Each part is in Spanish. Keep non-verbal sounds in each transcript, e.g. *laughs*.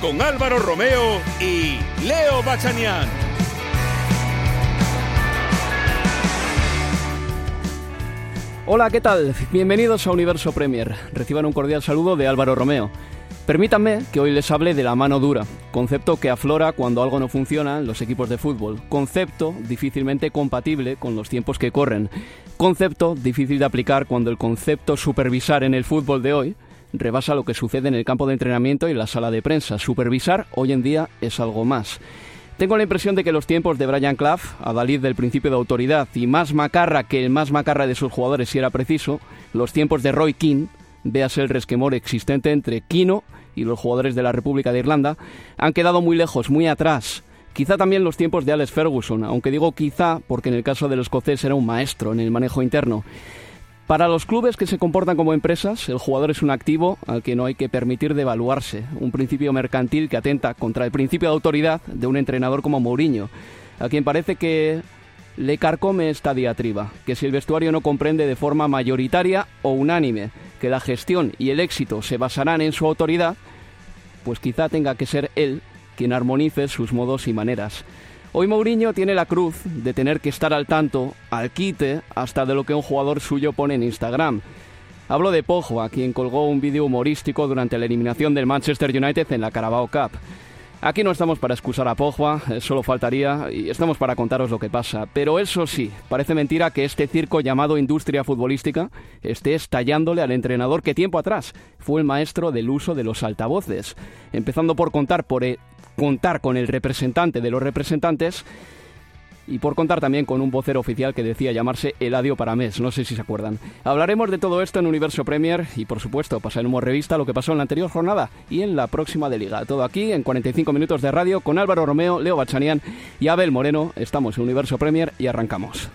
con Álvaro Romeo y Leo Bachanian. Hola, ¿qué tal? Bienvenidos a Universo Premier. Reciban un cordial saludo de Álvaro Romeo. Permítanme que hoy les hable de la mano dura, concepto que aflora cuando algo no funciona en los equipos de fútbol, concepto difícilmente compatible con los tiempos que corren, concepto difícil de aplicar cuando el concepto supervisar en el fútbol de hoy rebasa lo que sucede en el campo de entrenamiento y la sala de prensa. Supervisar hoy en día es algo más. Tengo la impresión de que los tiempos de Brian Clough, adalid del principio de autoridad y más macarra que el más macarra de sus jugadores si era preciso, los tiempos de Roy Keane, véase el resquemor existente entre Kino y los jugadores de la República de Irlanda, han quedado muy lejos, muy atrás. Quizá también los tiempos de Alex Ferguson, aunque digo quizá porque en el caso del escocés era un maestro en el manejo interno. Para los clubes que se comportan como empresas, el jugador es un activo al que no hay que permitir devaluarse, un principio mercantil que atenta contra el principio de autoridad de un entrenador como Mourinho, a quien parece que le carcome esta diatriba, que si el vestuario no comprende de forma mayoritaria o unánime que la gestión y el éxito se basarán en su autoridad, pues quizá tenga que ser él quien armonice sus modos y maneras. Hoy Mourinho tiene la cruz de tener que estar al tanto, al quite, hasta de lo que un jugador suyo pone en Instagram. Hablo de Pogba, quien colgó un vídeo humorístico durante la eliminación del Manchester United en la Carabao Cup. Aquí no estamos para excusar a Pogba, eh, solo faltaría, y estamos para contaros lo que pasa. Pero eso sí, parece mentira que este circo llamado industria futbolística esté estallándole al entrenador que tiempo atrás fue el maestro del uso de los altavoces, empezando por contar por el, contar con el representante de los representantes y por contar también con un vocero oficial que decía llamarse Eladio Paramés, no sé si se acuerdan. Hablaremos de todo esto en Universo Premier y por supuesto pasaremos revista lo que pasó en la anterior jornada y en la próxima de liga. Todo aquí en 45 minutos de radio con Álvaro Romeo, Leo Bachanian y Abel Moreno. Estamos en Universo Premier y arrancamos.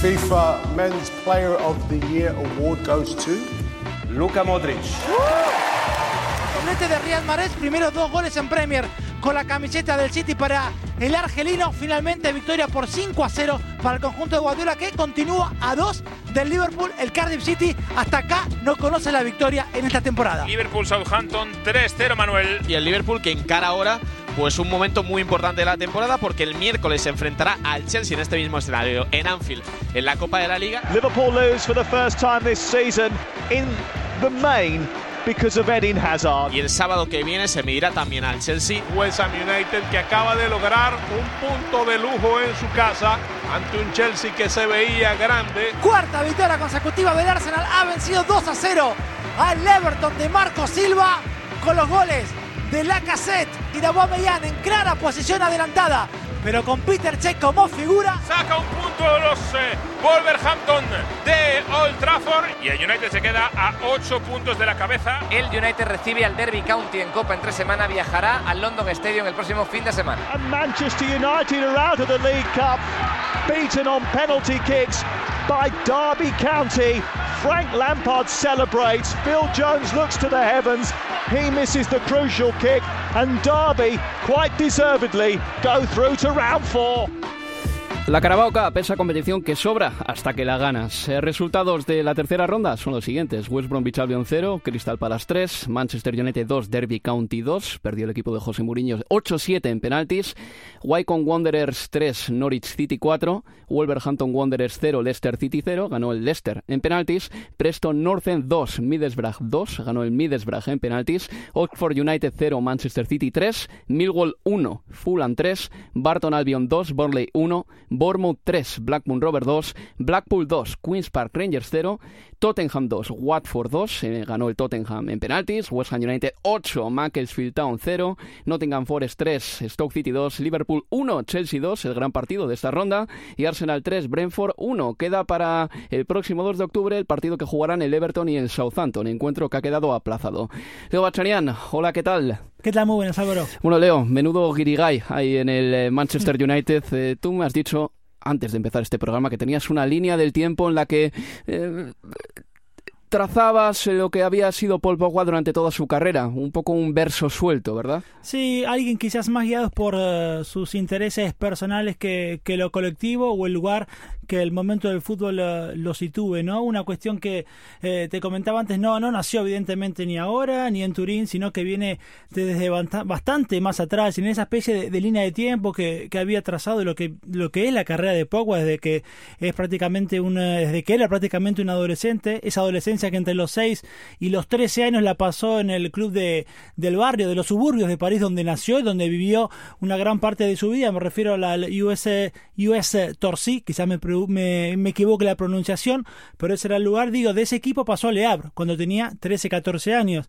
FIFA Men's Player of the Year award goes to Luka Modric. de Riyad Mahrez, primero dos goles en Premier con la camiseta del City para el argelino. Finalmente victoria por 5 a 0 para el conjunto de Guardiola que continúa a 2 del Liverpool. El Cardiff City hasta acá no conoce la victoria en esta temporada. Liverpool Southampton 3-0 Manuel. Y el Liverpool que encara ahora pues un momento muy importante de la temporada porque el miércoles se enfrentará al Chelsea en este mismo escenario en Anfield en la Copa de la Liga. Liverpool lose for the first time this season in the main because of Eden Hazard. Y el sábado que viene se medirá también al Chelsea. West Ham United que acaba de lograr un punto de lujo en su casa ante un Chelsea que se veía grande. Cuarta victoria consecutiva del Arsenal ha vencido 2 a 0 al Everton de Marco Silva con los goles de Lacazette y de Aubameyang en clara posición adelantada. Pero con Peter Cech como figura. Saca un punto los eh, Wolverhampton de Old Trafford y el United se queda a 8 puntos de la cabeza. El United recibe al Derby County en Copa en tres semanas. Viajará al London Stadium el próximo fin de semana. And Manchester United are out of the League Cup, beaten on penalty kicks by Derby County Frank Lampard celebrates. Phil Jones looks to the heavens. He misses the crucial kick. And Derby, quite deservedly, go through to round four. La Carabao Cup, esa competición que sobra hasta que la ganas. Eh, resultados de la tercera ronda son los siguientes. West Bromwich Albion 0, Crystal Palace 3, Manchester United 2, Derby County 2, perdió el equipo de José Mourinho 8-7 en penaltis, Wycombe Wanderers 3, Norwich City 4, Wolverhampton Wanderers 0, Leicester City 0, ganó el Leicester en penaltis, Preston North End 2, Middlesbrough 2, ganó el Middlesbrough en penaltis, Oxford United 0, Manchester City 3, Millwall 1, Fulham 3, Barton Albion 2, Burnley 1, Bournemouth 3, Blackburn Rover 2, Blackpool 2, Queen's Park Rangers 0, Tottenham 2, Watford 2, eh, ganó el Tottenham en penaltis, West Ham United 8, Macclesfield Town 0, Nottingham Forest 3, Stoke City 2, Liverpool 1, Chelsea 2, el gran partido de esta ronda, y Arsenal 3, Brentford 1. Queda para el próximo 2 de octubre el partido que jugarán el Everton y el Southampton, encuentro que ha quedado aplazado. Leo Bachanian, hola, ¿qué tal? ¿Qué tal? Muy buenas, Álvaro. Bueno, Leo, menudo guirigay ahí en el eh, Manchester United. Eh, tú me has dicho antes de empezar este programa que tenías una línea del tiempo en la que eh, trazabas lo que había sido Paul Pogba durante toda su carrera, un poco un verso suelto, ¿verdad? Sí, alguien quizás más guiado por uh, sus intereses personales que, que, lo colectivo o el lugar que el momento del fútbol uh, lo sitúe, ¿no? Una cuestión que eh, te comentaba antes, no, no nació evidentemente ni ahora ni en Turín, sino que viene desde bastante más atrás, en esa especie de, de línea de tiempo que, que, había trazado lo que, lo que es la carrera de Pogba desde que es prácticamente una, desde que era prácticamente un adolescente, esa adolescencia que entre los 6 y los 13 años la pasó en el club de, del barrio, de los suburbios de París, donde nació y donde vivió una gran parte de su vida. Me refiero a la US, US Torcy, quizás me, me, me equivoque la pronunciación, pero ese era el lugar, digo, de ese equipo pasó a Le Havre cuando tenía 13, 14 años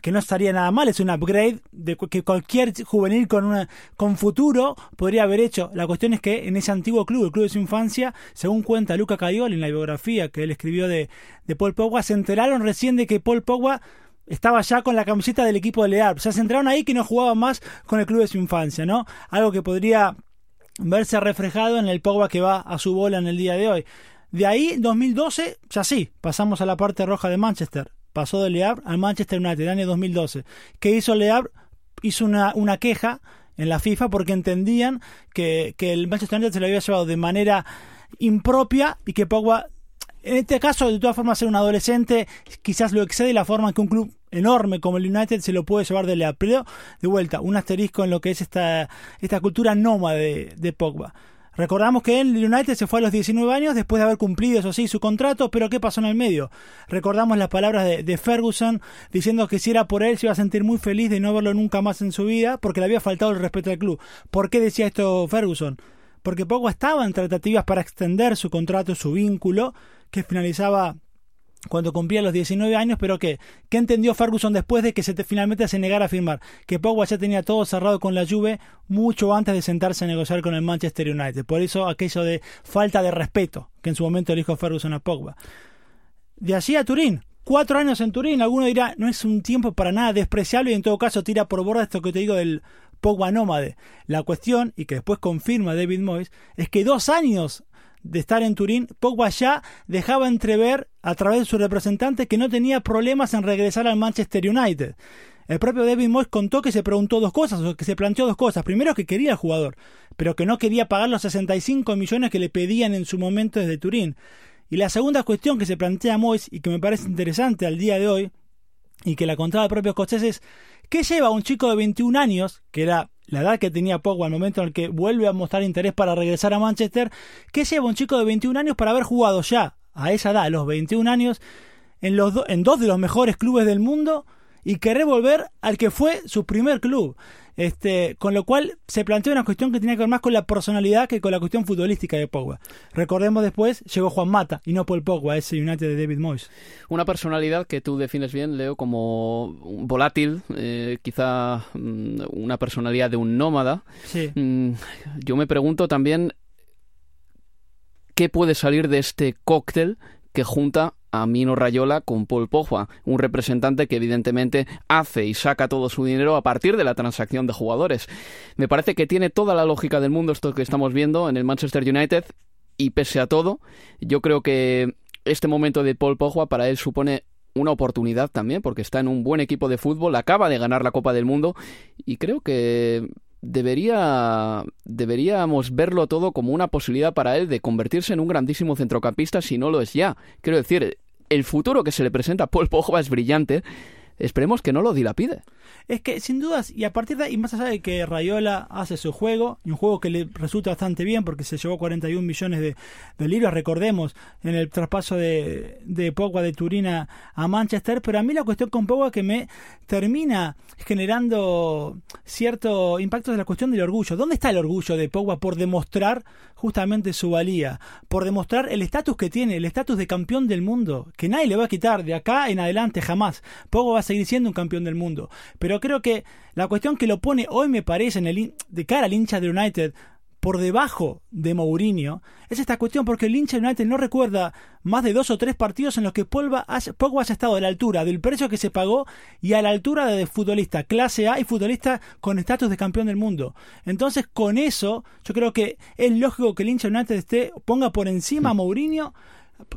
que no estaría nada mal, es un upgrade de que cualquier juvenil con una con futuro podría haber hecho. La cuestión es que en ese antiguo club, el club de su infancia, según cuenta Luca Caioli en la biografía que él escribió de, de Paul Pogba, se enteraron recién de que Paul Pogba estaba ya con la camiseta del equipo de Lear. O sea, se enteraron ahí que no jugaba más con el club de su infancia, ¿no? Algo que podría verse reflejado en el Pogba que va a su bola en el día de hoy. De ahí, 2012, ya sí, pasamos a la parte roja de Manchester pasó de Le al Manchester United en el año 2012. ¿Qué hizo Le? Hizo una, una queja en la FIFA porque entendían que, que el Manchester United se lo había llevado de manera impropia y que Pogba, en este caso, de todas formas, ser un adolescente, quizás lo excede la forma en que un club enorme como el United se lo puede llevar de Havre. Pero, de vuelta, un asterisco en lo que es esta, esta cultura nómada de, de Pogba. Recordamos que el United se fue a los 19 años después de haber cumplido, eso sí, su contrato, pero ¿qué pasó en el medio? Recordamos las palabras de, Ferguson diciendo que si era por él se iba a sentir muy feliz de no verlo nunca más en su vida porque le había faltado el respeto al club. ¿Por qué decía esto Ferguson? Porque poco estaba en tratativas para extender su contrato, su vínculo, que finalizaba cuando cumplía los 19 años, pero ¿qué? ¿Qué entendió Ferguson después de que se te, finalmente se negara a firmar? Que Pogba ya tenía todo cerrado con la Juve mucho antes de sentarse a negociar con el Manchester United. Por eso aquello de falta de respeto que en su momento le dijo Ferguson a Pogba. De allí a Turín, cuatro años en Turín, alguno dirá, no es un tiempo para nada despreciable y en todo caso tira por borda esto que te digo del Pogba nómade. La cuestión, y que después confirma David Moyes, es que dos años de estar en Turín, Pogba ya dejaba entrever a través de su representante que no tenía problemas en regresar al Manchester United. El propio David Moyes contó que se preguntó dos cosas, o que se planteó dos cosas. Primero, que quería el jugador, pero que no quería pagar los 65 millones que le pedían en su momento desde Turín. Y la segunda cuestión que se plantea Moyes y que me parece interesante al día de hoy, y que la contaba el propio escocés, es ¿qué lleva un chico de 21 años, que era la edad que tenía Pogba al momento en el que vuelve a mostrar interés para regresar a Manchester, ¿qué lleva un chico de 21 años para haber jugado ya a esa edad, a los 21 años, en, los en dos de los mejores clubes del mundo y querer volver al que fue su primer club? Este, con lo cual se plantea una cuestión que tiene que ver más con la personalidad que con la cuestión futbolística de Pogba. Recordemos después, llegó Juan Mata y no Paul Pogba, ese United de David Moyes. Una personalidad que tú defines bien, Leo, como volátil, eh, quizá mm, una personalidad de un nómada. Sí. Mm, yo me pregunto también qué puede salir de este cóctel que junta a Mino Rayola con Paul Pogba, un representante que evidentemente hace y saca todo su dinero a partir de la transacción de jugadores. Me parece que tiene toda la lógica del mundo esto que estamos viendo en el Manchester United y pese a todo, yo creo que este momento de Paul Pogba para él supone una oportunidad también, porque está en un buen equipo de fútbol, acaba de ganar la Copa del Mundo y creo que debería deberíamos verlo todo como una posibilidad para él de convertirse en un grandísimo centrocampista si no lo es ya. Quiero decir, el futuro que se le presenta a Paul Pogba es brillante. Esperemos que no lo dilapide. Es que sin dudas, y a partir de ahí, más allá de que Rayola hace su juego, y un juego que le resulta bastante bien porque se llevó 41 millones de, libras, recordemos, en el traspaso de, de Pogba de Turín a, Manchester, pero a mí la cuestión con Pogba que me termina generando cierto impacto de la cuestión del orgullo. ¿Dónde está el orgullo de Pogba por demostrar justamente su valía? Por demostrar el estatus que tiene, el estatus de campeón del mundo, que nadie le va a quitar de acá en adelante jamás. Pogba va a seguir siendo un campeón del mundo. Pero creo que la cuestión que lo pone hoy me parece en el, de cara al hincha de United por debajo de Mourinho es esta cuestión porque el hincha United no recuerda más de dos o tres partidos en los que Pogba haya, haya estado a la altura del precio que se pagó y a la altura de futbolista clase A y futbolista con estatus de campeón del mundo. Entonces con eso yo creo que es lógico que el hincha United esté, ponga por encima a Mourinho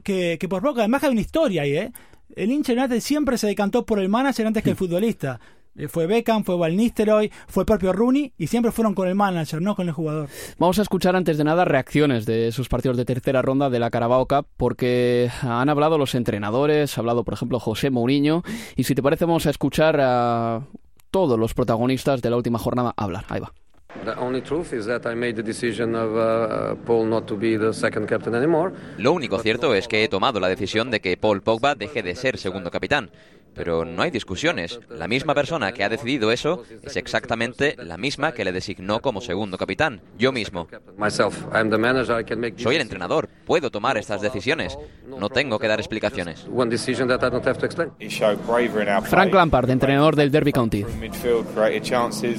que, que por poco, además hay una historia ahí, ¿eh? El hincha United siempre se decantó por el manager antes que el futbolista. Eh, fue Beckham, fue Val Nistelrooy, fue propio Rooney y siempre fueron con el manager, no con el jugador. Vamos a escuchar antes de nada reacciones de sus partidos de tercera ronda de la Carabao Cup porque han hablado los entrenadores, ha hablado por ejemplo José Mourinho y si te parece vamos a escuchar a todos los protagonistas de la última jornada hablar. Ahí va. Lo único cierto es que he tomado la decisión de que Paul Pogba deje de ser segundo capitán. Pero no hay discusiones. La misma persona que ha decidido eso es exactamente la misma que le designó como segundo capitán, yo mismo. Soy el entrenador, puedo tomar estas decisiones. No tengo que dar explicaciones. Frank Lampard, entrenador del Derby County.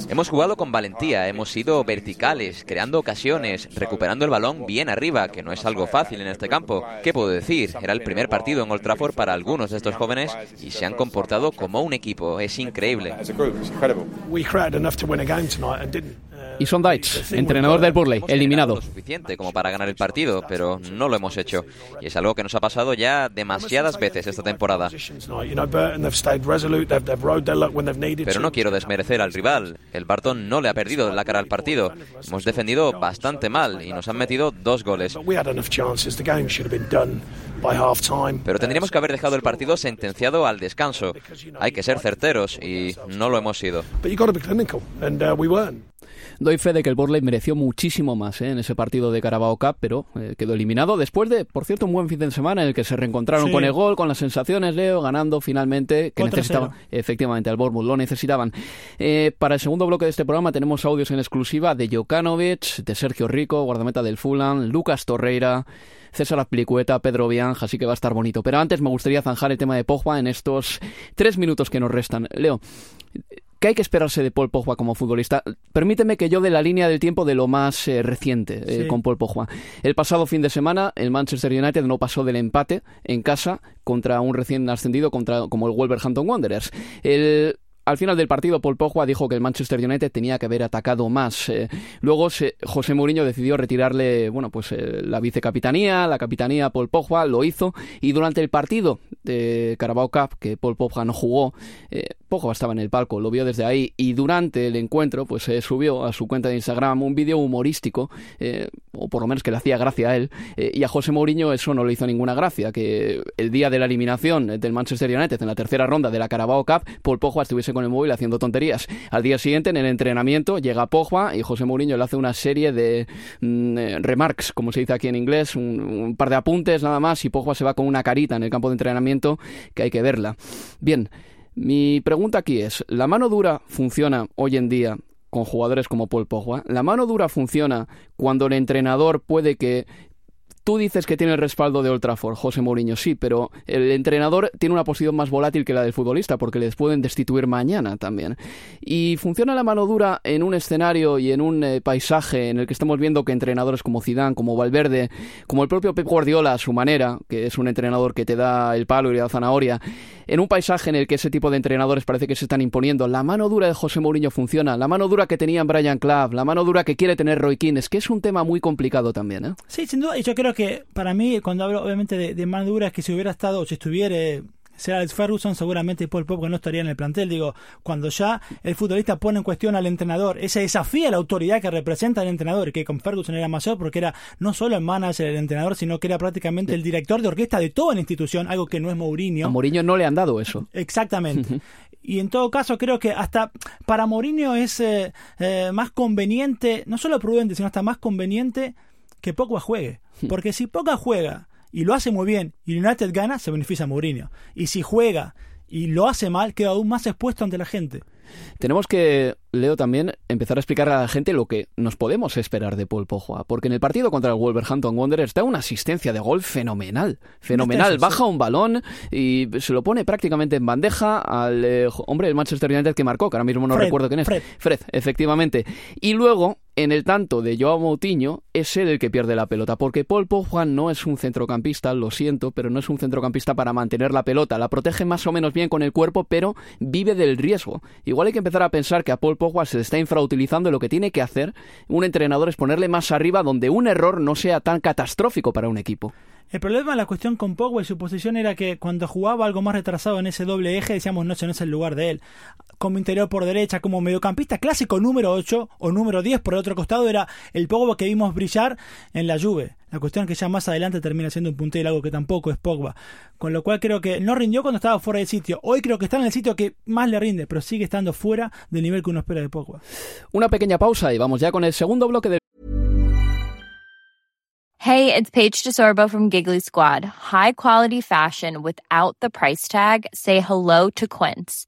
Hemos jugado con valentía, hemos sido verticales, creando ocasiones, recuperando el balón bien arriba, que no es algo fácil en este campo. ¿Qué puedo decir? Era el primer partido en Old Trafford para algunos de estos jóvenes y se han comportado como un equipo. Es increíble. Y Son Deitch, entrenador del Burley, eliminado. Suficiente como para ganar el partido, pero no lo hemos hecho. Y es algo que nos ha pasado ya demasiadas veces esta temporada. Pero no quiero desmerecer al rival. El Barton no le ha perdido la cara al partido. Hemos defendido bastante mal y nos han metido dos goles. Pero tendríamos que haber dejado el partido sentenciado al descanso. Hay que ser certeros y no lo hemos sido. Doy fe de que el Borley mereció muchísimo más ¿eh? en ese partido de Carabao Cup, pero eh, quedó eliminado después de, por cierto, un buen fin de semana en el que se reencontraron con el gol, con las sensaciones, Leo, ganando finalmente, que necesitaban, efectivamente, al Bournemouth, lo necesitaban. Eh, para el segundo bloque de este programa tenemos audios en exclusiva de Jokanovic, de Sergio Rico, guardameta del Fulham, Lucas Torreira, César Azpilicueta, Pedro Bianja, así que va a estar bonito. Pero antes me gustaría zanjar el tema de Pogba en estos tres minutos que nos restan. Leo, ¿Qué hay que esperarse de Paul Pogba como futbolista? Permíteme que yo de la línea del tiempo de lo más eh, reciente eh, con Paul Pogba. El pasado fin de semana el Manchester United no pasó del empate en casa contra un recién ascendido contra como el Wolverhampton Wanderers. El al final del partido, Paul Pogba dijo que el Manchester United tenía que haber atacado más. Eh, luego José Mourinho decidió retirarle, bueno, pues eh, la vicecapitanía, la capitanía Paul Pogba lo hizo y durante el partido de Carabao Cup que Paul Pogba no jugó, eh, Pogba estaba en el palco, lo vio desde ahí y durante el encuentro, pues se subió a su cuenta de Instagram un vídeo humorístico, o por lo menos que le hacía gracia a él, y a José Mourinho eso no le hizo ninguna gracia, que el día de la eliminación del Manchester United en la tercera ronda de la Carabao Cup, Paul Pogba estuviese con el móvil haciendo tonterías. Al día siguiente, en el entrenamiento, llega Pogba y José Mourinho le hace una serie de mm, eh, remarks, como se dice aquí en inglés, un, par de apuntes nada más y Pogba se va con una carita en el campo de entrenamiento que hay que verla. Bien, mi pregunta aquí es, ¿la mano dura funciona hoy en día con jugadores como Paul Pogba? ¿La mano dura funciona cuando el entrenador puede que Tú dices que tiene el respaldo de Old Trafford, José Mourinho, sí, pero el entrenador tiene una posición más volátil que la del futbolista porque les pueden destituir mañana también. Y funciona la mano dura en un escenario y en un eh, paisaje en el que estamos viendo que entrenadores como Zidane, como Valverde, como el propio Pep Guardiola a su manera, que es un entrenador que te da el palo y la zanahoria, En un paisaje en el que ese tipo de entrenadores parece que se están imponiendo, la mano dura de José Mourinho funciona, la mano dura que tenía Brian Clough, la mano dura que quiere tener Roy Keane, es que es un tema muy complicado también, ¿eh? Sí, sin duda, y yo creo que para mí, cuando hablo obviamente de, de mano dura, es que si hubiera estado, si estuviera ser Alex Ferguson, seguramente Paul Pogba no estaría en el plantel. Digo, cuando ya el futbolista pone en cuestión al entrenador, ese desafía la autoridad que representa al entrenador, que con Ferguson era mayor porque era no solo el manager, el entrenador, sino que era prácticamente el director de orquesta de toda la institución, algo que no es Mourinho. A Mourinho no le han dado eso. Exactamente. *laughs* y en todo caso creo que hasta para Mourinho es eh, eh, más conveniente, no solo prudente, sino hasta más conveniente que Pogba juegue. *laughs* Porque si Pogba juega y lo hace muy bien y United gana, se beneficia a Mourinho. Y si juega y lo hace mal, queda aún más expuesto ante la gente. Tenemos que, Leo, también empezar a explicar a la gente lo que nos podemos esperar de Paul Pogba, porque en el partido contra el Wolverhampton Wanderers da una asistencia de gol fenomenal, fenomenal, baja un balón y se lo pone prácticamente en bandeja al eh, hombre del Manchester United que marcó, que ahora mismo no recuerdo quién es, Fred. Fred, efectivamente. Y luego en el tanto de Joao Moutinho es él el que pierde la pelota, porque Paul Pogba no es un centrocampista, lo siento, pero no es un centrocampista para mantener la pelota, la protege más o menos bien con el cuerpo, pero vive del riesgo. Igual hay que empezar a pensar que a Paul Pogba se le está infrautilizando y lo que tiene que hacer un entrenador es ponerle más arriba donde un error no sea tan catastrófico para un equipo. El problema, la cuestión con Pogba y su posición era que cuando jugaba algo más retrasado en ese doble eje, decíamos, no, ese no es el lugar de él. Como interior por derecha, como mediocampista clásico número 8 o número 10 por el otro costado, era el Pogba que vimos brillar en la Juve. La cuestión es que ya más adelante termina siendo un puntero, algo que tampoco es Pogba. Con lo cual creo que no rindió cuando estaba fuera del sitio. Hoy creo que está en el sitio que más le rinde, pero sigue estando fuera del nivel que uno espera de Pogba. Una pequeña pausa y vamos ya con el segundo bloque del Hey, it's Paige DeSorbo from Giggly Squad. High quality fashion without the price tag. Say hello to Quince.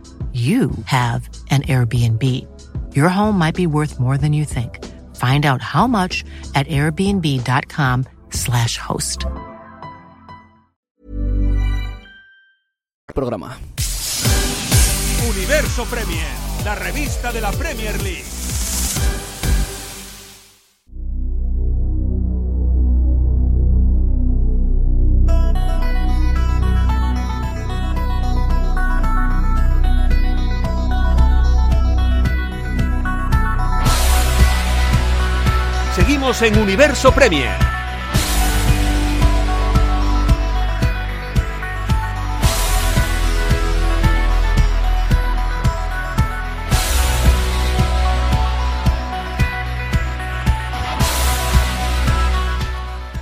you have an Airbnb. Your home might be worth more than you think. Find out how much at airbnb.com/slash host. Programa. Universo Premier, la revista de la Premier League. En Universo Premier.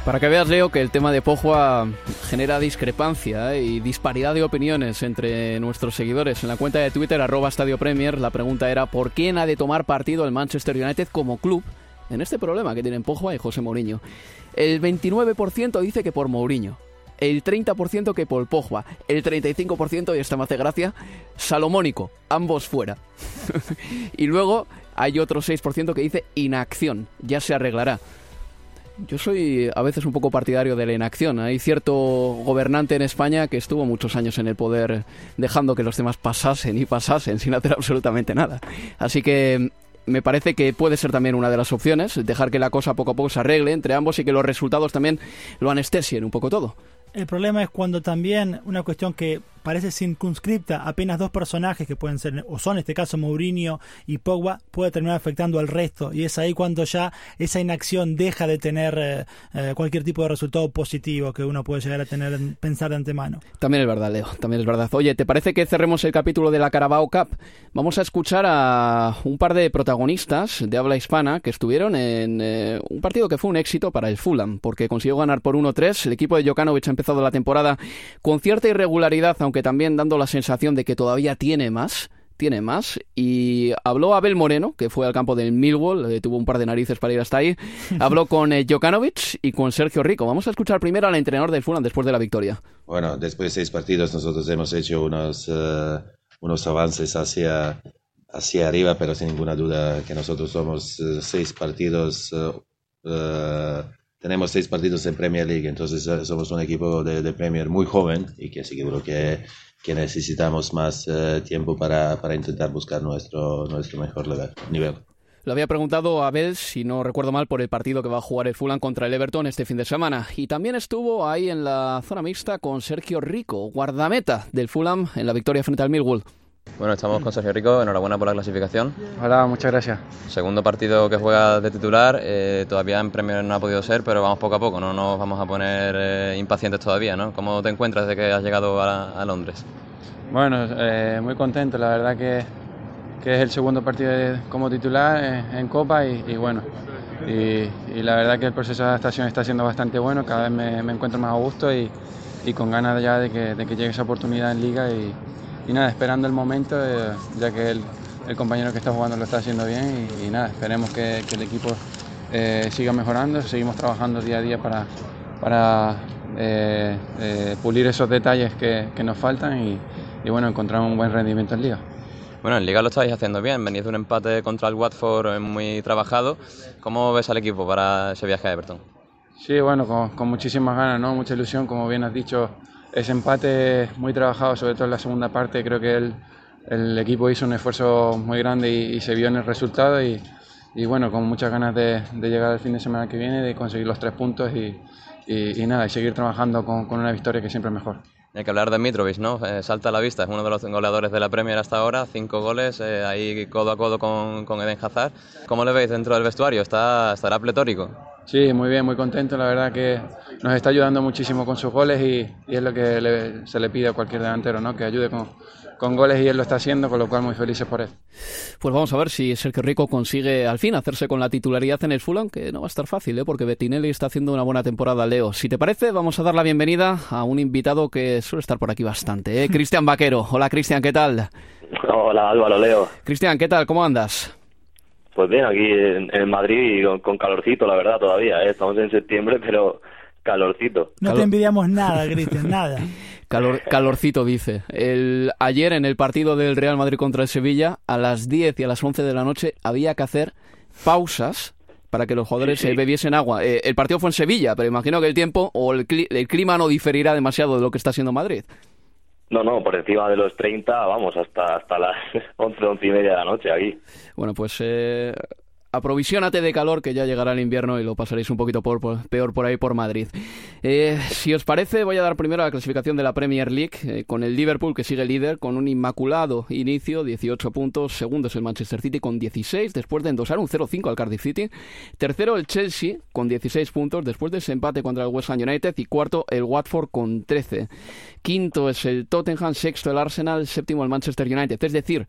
Para que veas, Leo, que el tema de Pogba genera discrepancia ¿eh? y disparidad de opiniones entre nuestros seguidores. En la cuenta de Twitter, arroba Estadio Premier, la pregunta era ¿por quién ha de tomar partido el Manchester United como club en este problema que tienen Pogba y José Mourinho? El 29% dice que por Mourinho. El 30% que por Pogba, el 35%, y esta me hace gracia, Salomónico, ambos fuera. *laughs* y luego hay otro 6% que dice inacción, ya se arreglará. Yo soy a veces un poco partidario de la inacción. Hay cierto gobernante en España que estuvo muchos años en el poder dejando que los temas pasasen y pasasen *laughs* sin hacer absolutamente nada. Así que me parece que puede ser también una de las opciones, dejar que la cosa poco a poco se arregle entre ambos y que los resultados también lo anestesien un poco todo. El problema es cuando también una cuestión que parece circunscripta apenas dos personajes que pueden ser, o son en este caso Mourinho y Pogba, puede terminar afectando al resto. Y es ahí cuando ya esa inacción deja de tener eh, eh, cualquier tipo de resultado positivo que uno puede llegar a tener pensar de antemano. También es verdad, Leo, también es verdad. Oye, ¿te parece que cerremos el capítulo de la Carabao Cup? Vamos a escuchar a un par de protagonistas de habla hispana que estuvieron en eh, un partido que fue un éxito para el Fulham, porque consiguió ganar por 1-3. El equipo de Jokanovic ha empezado la temporada con cierta irregularidad, aunque también dando la sensación de que todavía tiene más tiene más. Y habló Abel Moreno, que fue al campo del Millwall, eh, tuvo un par de narices para ir hasta ahí. *laughs* Habló con eh, Jokanovic y con Sergio Rico. Vamos a escuchar primero al entrenador del Fulham después de la victoria. Bueno, después de seis partidos nosotros hemos hecho unos, eh, unos avances hacia, hacia arriba, pero sin ninguna duda que nosotros somos seis partidos tenemos seis partidos en Premier League, entonces eh, somos un equipo de, Premier muy joven y que seguro que, que necesitamos más eh, tiempo para, para, intentar buscar nuestro, nuestro mejor lugar, nivel. Lo había preguntado a Abel, si no recuerdo mal, por el partido que va a jugar el Fulham contra el Everton este fin de semana. Y también estuvo ahí en la zona mixta con Sergio Rico, guardameta del Fulham en la victoria frente al Millwall. Bueno, estamos con Sergio Rico, enhorabuena por la clasificación. Hola, muchas gracias. Segundo partido que juega de titular, eh, todavía en Premier no ha podido ser, pero vamos poco a poco, no nos vamos a poner eh, impacientes todavía, ¿no? ¿Cómo te encuentras desde que has llegado a, Londres? Bueno, eh, muy contento, la verdad que, que, es el segundo partido como titular en, Copa y, bueno, y, la verdad que el proceso de adaptación está siendo bastante bueno, cada vez me, encuentro más a gusto y, y con ganas ya de que, de que llegue esa oportunidad en Liga y y nada, esperando el momento, eh, ya que el, el, compañero que está jugando lo está haciendo bien y, nada, esperemos que, que el equipo eh, siga mejorando, seguimos trabajando día a día para, para eh, pulir esos detalles que, que nos faltan y, y, bueno, encontrar un buen rendimiento en Liga. Bueno, en Liga lo estáis haciendo bien, venís de un empate contra el Watford muy trabajado. ¿Cómo ves al equipo para ese viaje a Everton? Sí, bueno, con, con muchísimas ganas, ¿no? mucha ilusión, como bien has dicho, ese empate muy trabajado, sobre todo en la segunda parte, creo que el, el equipo hizo un esfuerzo muy grande y, se vio en el resultado y, y bueno, con muchas ganas de, de, llegar al fin de semana que viene, de conseguir los tres puntos y, y, nada, y seguir trabajando con, con, una victoria que siempre es mejor. Hay que hablar de Mitrovic, ¿no? Eh, salta a la vista, es uno de los goleadores de la Premier hasta ahora, cinco goles, eh, ahí codo a codo con, con, Eden Hazard. ¿Cómo le veis dentro del vestuario? ¿Está, ¿Estará pletórico? Sí, muy bien, muy contento, la verdad que nos está ayudando muchísimo con sus goles y, y es lo que se le pide a cualquier delantero, ¿no? Que ayude con, con goles y él lo está haciendo, con lo cual muy felices por él. Pues vamos a ver si Sergio Rico consigue al fin hacerse con la titularidad en el Fulham, que no va a estar fácil, ¿eh? porque Bettinelli está haciendo una buena temporada, Leo. Si te parece, vamos a dar la bienvenida a un invitado que suele estar por aquí bastante, ¿eh? *laughs* Cristian Vaquero. Hola, Cristian, ¿qué tal? Hola, Álvaro, Leo. Cristian, ¿qué tal? ¿Cómo andas? Pues bien, aquí en, Madrid y con, calorcito, la verdad, todavía. ¿eh? Estamos en septiembre, pero calorcito. No te envidiamos nada, Cristian, *laughs* nada. Calor, calorcito, dice. El, ayer en el partido del Real Madrid contra el Sevilla, a las 10 y a las 11 de la noche había que hacer pausas para que los jugadores se bebiesen agua. Eh, el partido fue en Sevilla, pero imagino que el tiempo o el, clima no diferirá demasiado de lo que está haciendo Madrid. No, no, por encima de los 30, vamos, hasta, hasta las *laughs* 11, 11 y media de la noche aquí. Bueno, pues eh, aprovisionate de calor que ya llegará el invierno y lo pasaréis un poquito por, peor por ahí por Madrid. Eh, si os parece, voy a dar primero la clasificación de la Premier League eh, con el Liverpool que sigue líder con un inmaculado inicio, 18 puntos. Segundo es el Manchester City con 16 después de endosar un 0-5 al Cardiff City. Tercero el Chelsea con 16 puntos después de ese empate contra el West Ham United. Y cuarto el Watford con 13. Quinto es el Tottenham, sexto el Arsenal, séptimo el Manchester United. Es decir,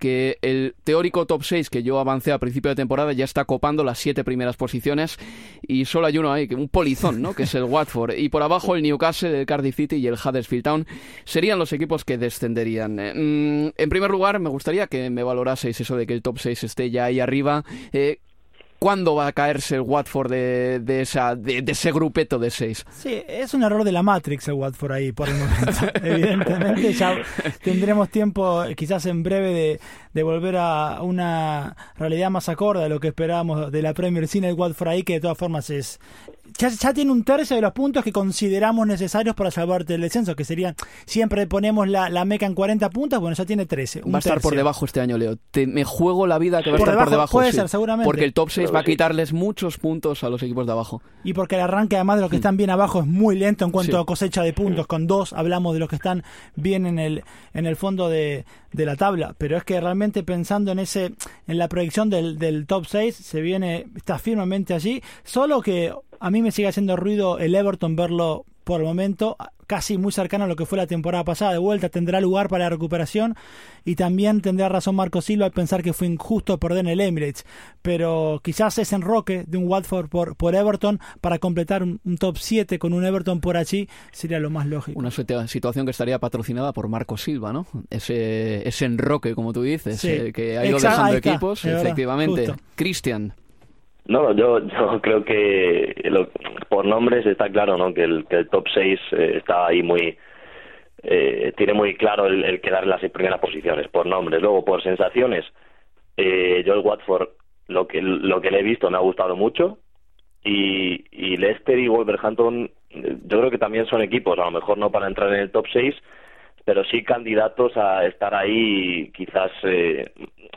que el teórico top 6 que yo avancé a principio de temporada ya está copando las siete primeras posiciones y solo hay uno ahí, un polizón, ¿no? que es el Watford. Y por abajo el Newcastle, el Cardiff City y el Huddersfield Town serían los equipos que descenderían. Eh, mm, en primer lugar, me gustaría que me valoraseis eso de que el top 6 esté ya ahí arriba. Eh, ¿cuándo va a caerse el Watford de, de, esa, de, ese grupeto de seis? Sí, es un error de la Matrix el Watford ahí por el momento. *laughs* Evidentemente ya tendremos tiempo quizás en breve de, de, volver a una realidad más acorde a lo que esperábamos de la Premier sin el Watford ahí, que de todas formas es, ya, tiene un tercio de los puntos que consideramos necesarios para salvarte el descenso, que serían, siempre ponemos la, la meca en 40 puntos, bueno, ya tiene 13. va a estar por debajo este año, Leo. me juego la vida que va a estar por debajo. Puede ser, seguramente. Porque el top 6 va a quitarles muchos puntos a los equipos de abajo. Y porque el arranque, además de los que están bien abajo, es muy lento en cuanto a cosecha de puntos. Con dos hablamos de los que están bien en el, en el fondo de, de la tabla. Pero es que realmente pensando en ese, en la proyección del, del top 6, se viene, está firmemente allí. Solo que a mí me sigue haciendo ruido el Everton verlo por el momento casi muy cercano a lo que fue la temporada pasada. De vuelta tendrá lugar para la recuperación y también tendrá razón Marco Silva al pensar que fue injusto perder en el Emirates. Pero quizás ese enroque de un Watford por, por Everton para completar un, top 7 con un Everton por allí sería lo más lógico. Una situación que estaría patrocinada por Marco Silva, ¿no? Ese, ese enroque, como tú dices, eh, que ha ido dejando equipos, efectivamente. Cristian. No, yo, yo *laughs* creo que por nombres está claro, ¿no? Que el, que el top 6 eh, está ahí muy eh, tiene muy claro el, el quedar en las primeras posiciones por nombres. Luego por sensaciones, eh, yo el Watford lo que lo que le he visto me ha gustado mucho y, y Leicester y Wolverhampton yo creo que también son equipos, a lo mejor no para entrar en el top 6, pero sí candidatos a estar ahí quizás eh,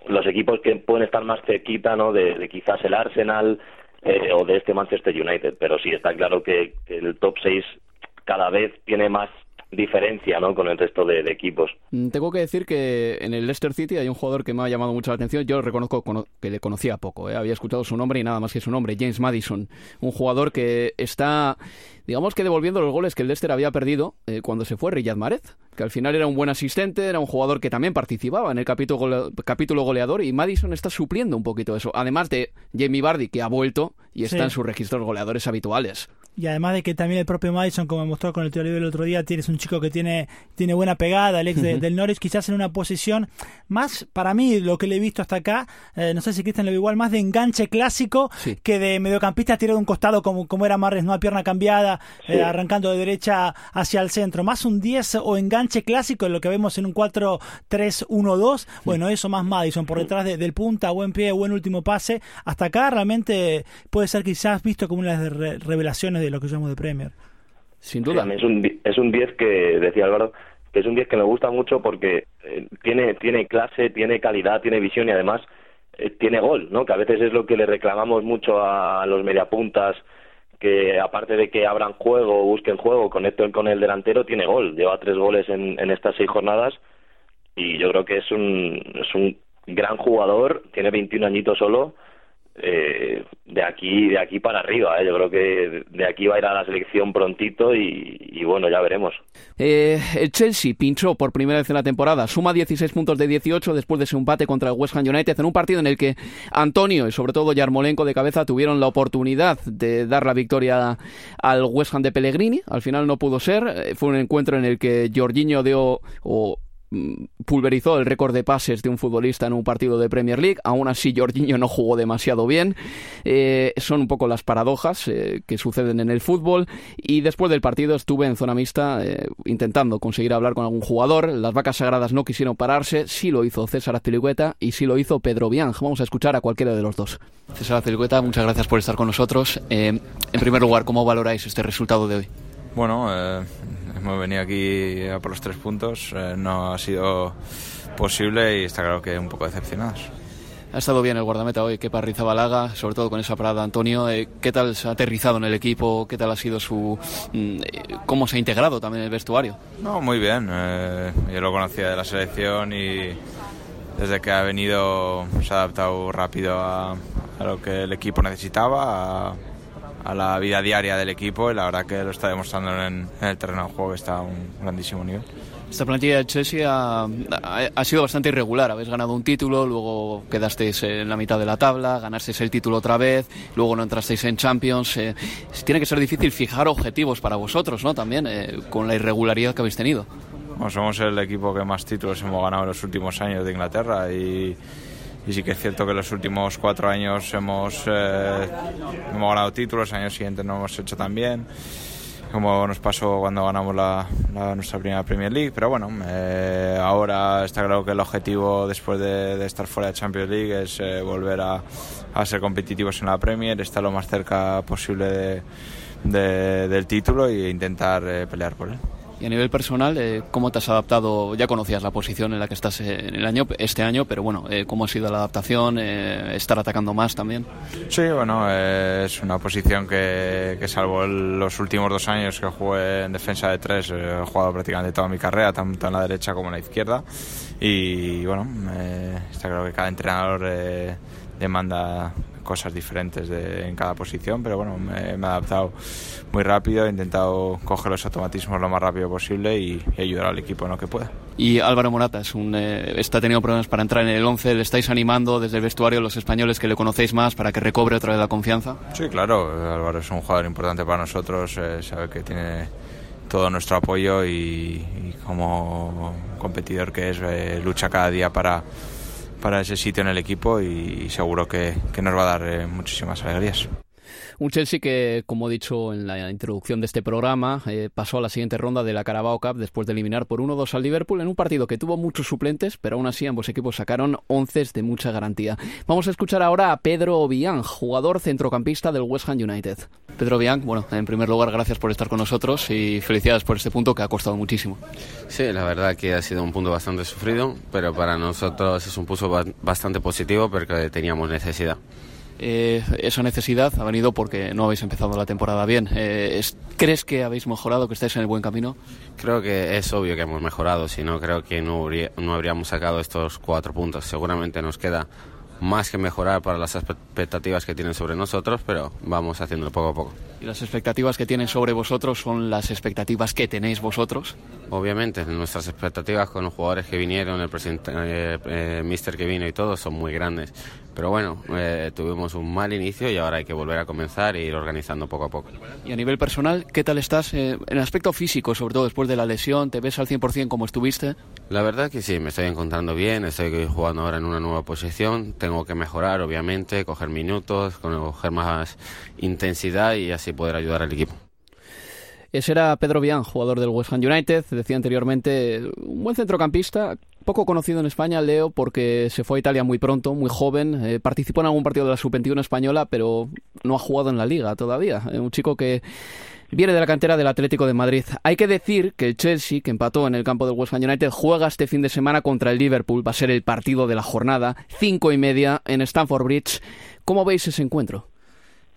los equipos que pueden estar más cerquita ¿no? de, quizás el Arsenal eh, o de este Manchester United pero sí está claro que, el top 6 cada vez tiene más diferencia ¿no? con el resto de, equipos. Mm, tengo que decir que en el Leicester City hay un jugador que me ha llamado mucho la atención. Yo reconozco que le conocía poco, ¿eh? había escuchado su nombre y nada más que su nombre, James Madison. Un jugador que está digamos que devolviendo los goles que el Leicester había perdido eh, cuando se fue Riyad Mahrez, que al final era un buen asistente, era un jugador que también participaba en el capítulo, capítulo goleador y Madison está supliendo un poquito eso, además de Jamie Vardy que ha vuelto y está en sus registros goleadores habituales. Y además de que también el propio Madison, como mostró con el teoría del otro día, tienes un chico que tiene, tiene buena pegada, el ex del Norwich, quizás en una posición más, para mí, lo que le he visto hasta acá, eh, no sé si Cristian lo ve igual, más de enganche clásico que de mediocampista tirado de un costado como, como era Marres, no a pierna cambiada, eh, arrancando de derecha hacia el centro. Más un 10 o enganche clásico, lo que vemos en un 4-3-1-2. Bueno, eso más Madison, por detrás del punta, buen pie, buen último pase. Hasta acá realmente puede ser quizás visto como una de las revelaciones de lo que llamamos de Premier. Sin duda. es un, es un 10 que, decía Álvaro, que es un 10 que me gusta mucho porque eh, tiene, tiene clase, tiene calidad, tiene visión y además eh, tiene gol, ¿no? Que a veces es lo que le reclamamos mucho a, los mediapuntas que aparte de que abran juego, busquen juego, conecten con el delantero, tiene gol. Lleva tres goles en, en estas seis jornadas y yo creo que es un, es un gran jugador, tiene 21 añitos solo eh, de aquí de aquí para arriba. ¿eh? Yo creo que de aquí va a ir a la selección prontito y, bueno, ya veremos. Eh, el Chelsea pinchó por primera vez en la temporada, suma 16 puntos de 18 después de ese empate contra el West Ham United en un partido en el que Antonio y sobre todo Yarmolenko de cabeza tuvieron la oportunidad de dar la victoria al West Ham de Pellegrini. Al final no pudo ser. Eh, fue un encuentro en el que Jorginho dio o pulverizó el récord de pases de un futbolista en un partido de Premier League. Aún así, Jorginho no jugó demasiado bien. Eh, son un poco las paradojas eh, que suceden en el fútbol. Y después del partido estuve en zona mixta eh, intentando conseguir hablar con algún jugador. Las vacas sagradas no quisieron pararse. Sí lo hizo César Azpilicueta y sí lo hizo Pedro Bianch. Vamos a escuchar a cualquiera de los dos. César Azpilicueta, muchas gracias por estar con nosotros. en primer lugar, ¿cómo valoráis este resultado de hoy? Bueno, hemos venido aquí a por los tres puntos, eh, no ha sido posible y está claro que un poco decepcionados. Ha estado bien el guardameta hoy, Kepa Rizabalaga, sobre todo con esa parada Antonio. Eh, ¿Qué tal se ha aterrizado en el equipo? ¿Qué tal ha sido su... Mm, eh, cómo se ha integrado también en el vestuario? No, muy bien. yo lo conocía de la selección y desde que ha venido se ha adaptado rápido a, lo que el equipo necesitaba, a, a la vida diaria del equipo y la verdad que lo está demostrando en, el terreno de juego que está a un grandísimo nivel. Esta plantilla de Chelsea ha, ha, sido bastante irregular. Habéis ganado un título, luego quedasteis en la mitad de la tabla, ganasteis el título otra vez, luego no entrasteis en Champions. Eh, tiene que ser difícil fijar objetivos para vosotros, ¿no? También, eh, con la irregularidad que habéis tenido. somos el equipo que más títulos hemos ganado en los últimos años de Inglaterra y y sí que es cierto que los últimos cuatro años hemos, eh, hemos ganado títulos, el año siguiente no hemos hecho tan bien como nos pasó cuando ganamos la, nuestra primera Premier League. Pero bueno, eh, ahora está claro que el objetivo después de, estar fuera de Champions League es eh, volver a, a, ser competitivos en la Premier, estar lo más cerca posible de, del título e intentar eh, pelear por él. Y a nivel personal, eh, ¿cómo te has adaptado? Ya conocías la posición en la que estás eh, en el año, este año, pero bueno, eh, ¿cómo ha sido la adaptación? ¿Estar atacando más también? Sí, bueno, es una posición que, que, salvo los últimos dos años que jugué en defensa de tres, he jugado prácticamente toda mi carrera, tanto en la derecha como en la izquierda. Y bueno, está claro que cada entrenador demanda cosas diferentes de, en cada posición, pero bueno, me, he adaptado muy rápido, he intentado coger los automatismos lo más rápido posible y, ayudar al equipo en lo que pueda. Y Álvaro Morata es un, eh, está teniendo problemas para entrar en el 11, ¿le estáis animando desde el vestuario los españoles que le conocéis más para que recobre otra vez la confianza? Sí, claro, Álvaro es un jugador importante para nosotros, eh, sabe que tiene todo nuestro apoyo y, como competidor que es, eh, lucha cada día para para ese sitio en el equipo y, seguro que, nos va a dar eh, muchísimas alegrías. Un Chelsea que, como he dicho en la introducción de este programa, eh, pasó a la siguiente ronda de la Carabao Cup después de eliminar por 1-2 al Liverpool en un partido que tuvo muchos suplentes, pero aún así ambos equipos sacaron 11 de mucha garantía. Vamos a escuchar ahora a Pedro Obiang, jugador centrocampista del West Ham United. Pedro Obiang, bueno, en primer lugar, gracias por estar con nosotros y felicidades por este punto que ha costado muchísimo. Sí, la verdad que ha sido un punto bastante sufrido, pero para nosotros es un punto bastante positivo porque teníamos necesidad. Eh, esa necesidad ha venido porque no habéis empezado la temporada bien. Eh, ¿Crees que habéis mejorado, que estáis en el buen camino? Creo que es obvio que hemos mejorado, si no creo que no, no habríamos sacado estos cuatro puntos. Seguramente nos queda más que mejorar para las expectativas que tienen sobre nosotros, pero vamos haciéndolo poco a poco. ¿Y las expectativas que tienen sobre vosotros son las expectativas que tenéis vosotros? Obviamente, nuestras expectativas con los jugadores que vinieron, el presidente, eh, eh, mister que vino y todo, son muy grandes. Pero bueno, eh, tuvimos un mal inicio y ahora hay que volver a comenzar e ir organizando poco a poco. Y a nivel personal, ¿qué tal estás? en el aspecto físico, sobre todo después de la lesión, ¿te ves al 100% como estuviste? La verdad que sí, me estoy encontrando bien, estoy jugando ahora en una nueva posición, tengo que mejorar, obviamente, coger minutos, coger más intensidad y así poder ayudar al equipo. Ese era Pedro Bian, jugador del West Ham United, decía anteriormente, un buen centrocampista, poco conocido en España, Leo, porque se fue a Italia muy pronto, muy joven, eh, participó en algún partido de la Sub-21 española, pero no ha jugado en la liga todavía. Eh, un chico que viene de la cantera del Atlético de Madrid. Hay que decir que el Chelsea, que empató en el campo del West Ham United, juega este fin de semana contra el Liverpool. Va a ser el partido de la jornada, cinco y media en Stamford Bridge. ¿Cómo veis ese encuentro?